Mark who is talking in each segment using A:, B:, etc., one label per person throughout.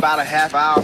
A: About a half hour?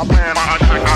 B: I'm my attack.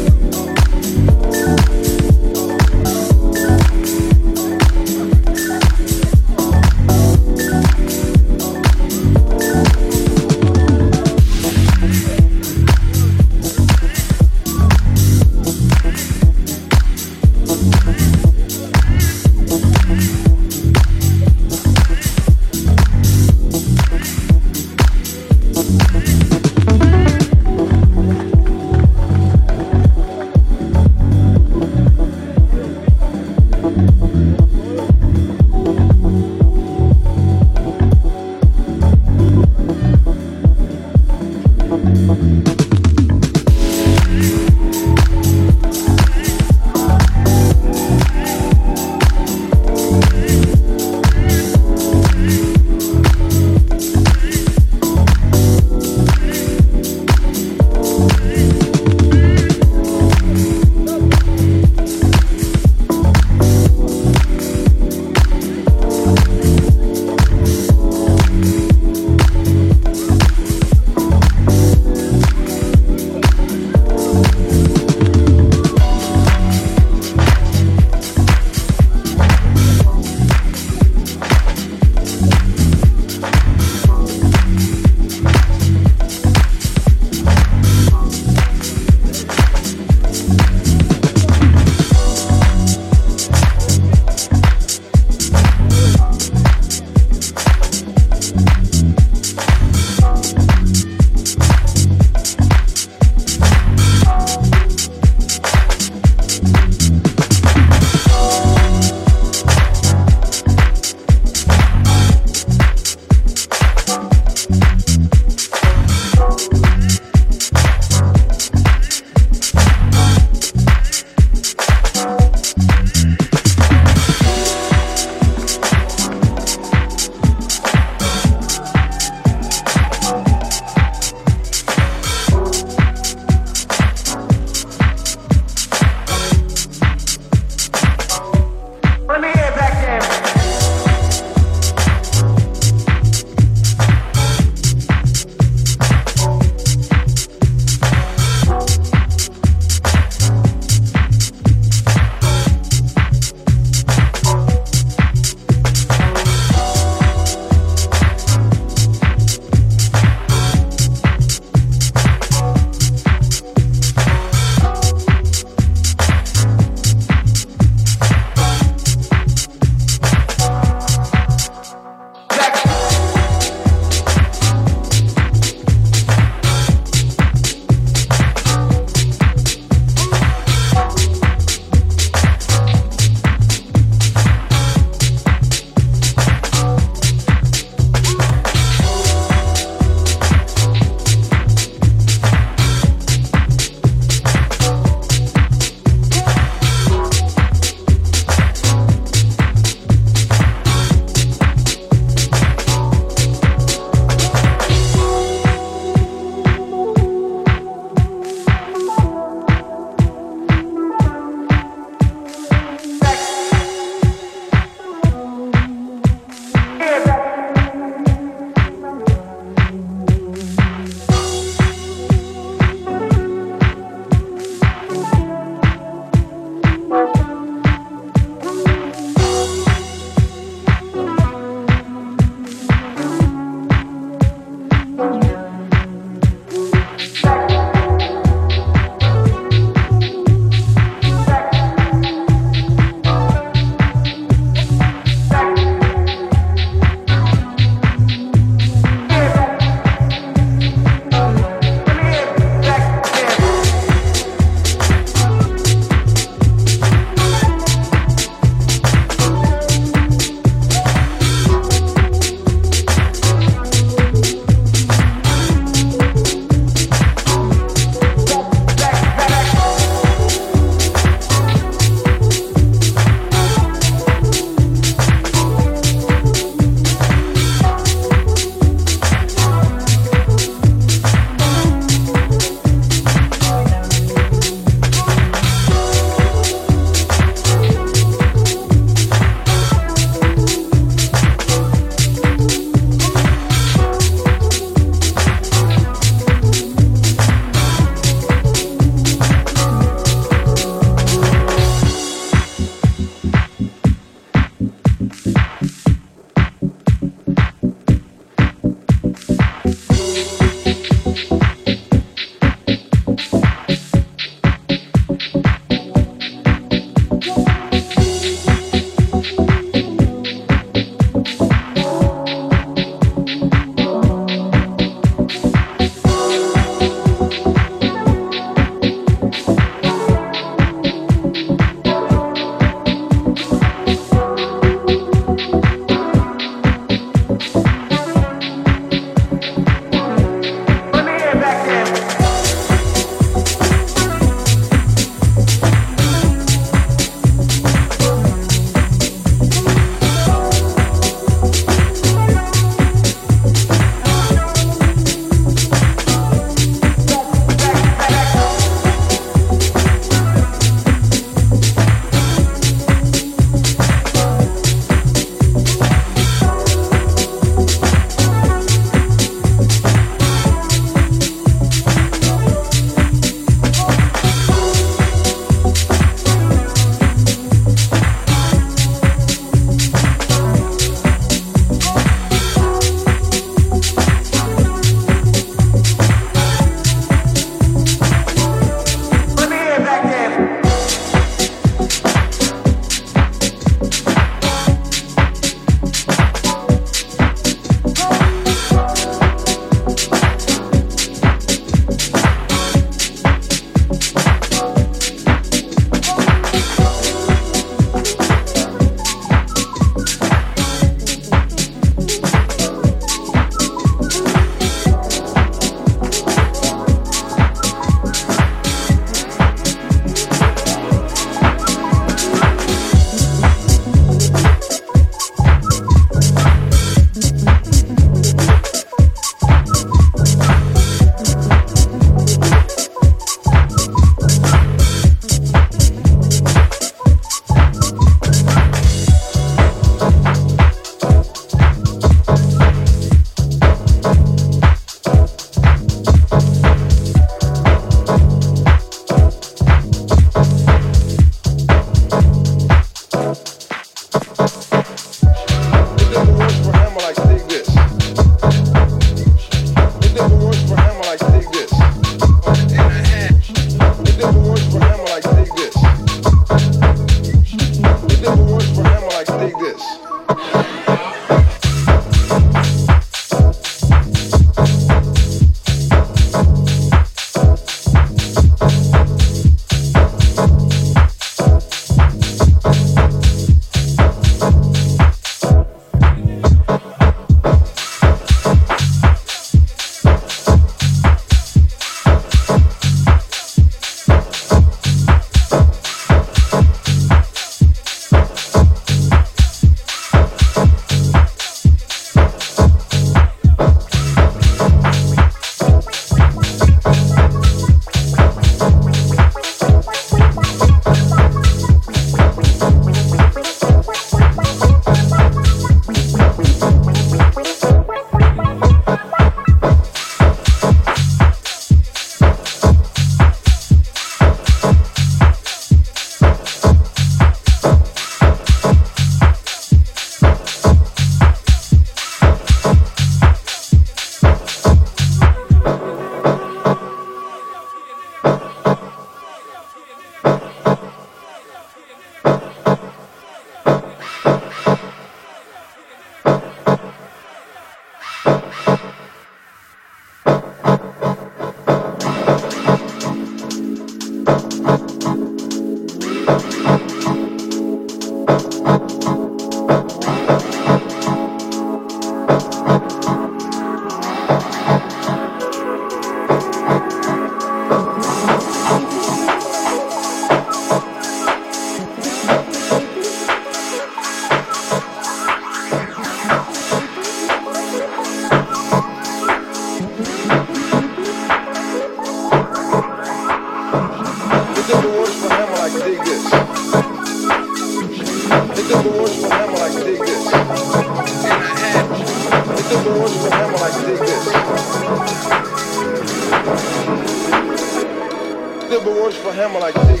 B: Hammer like this.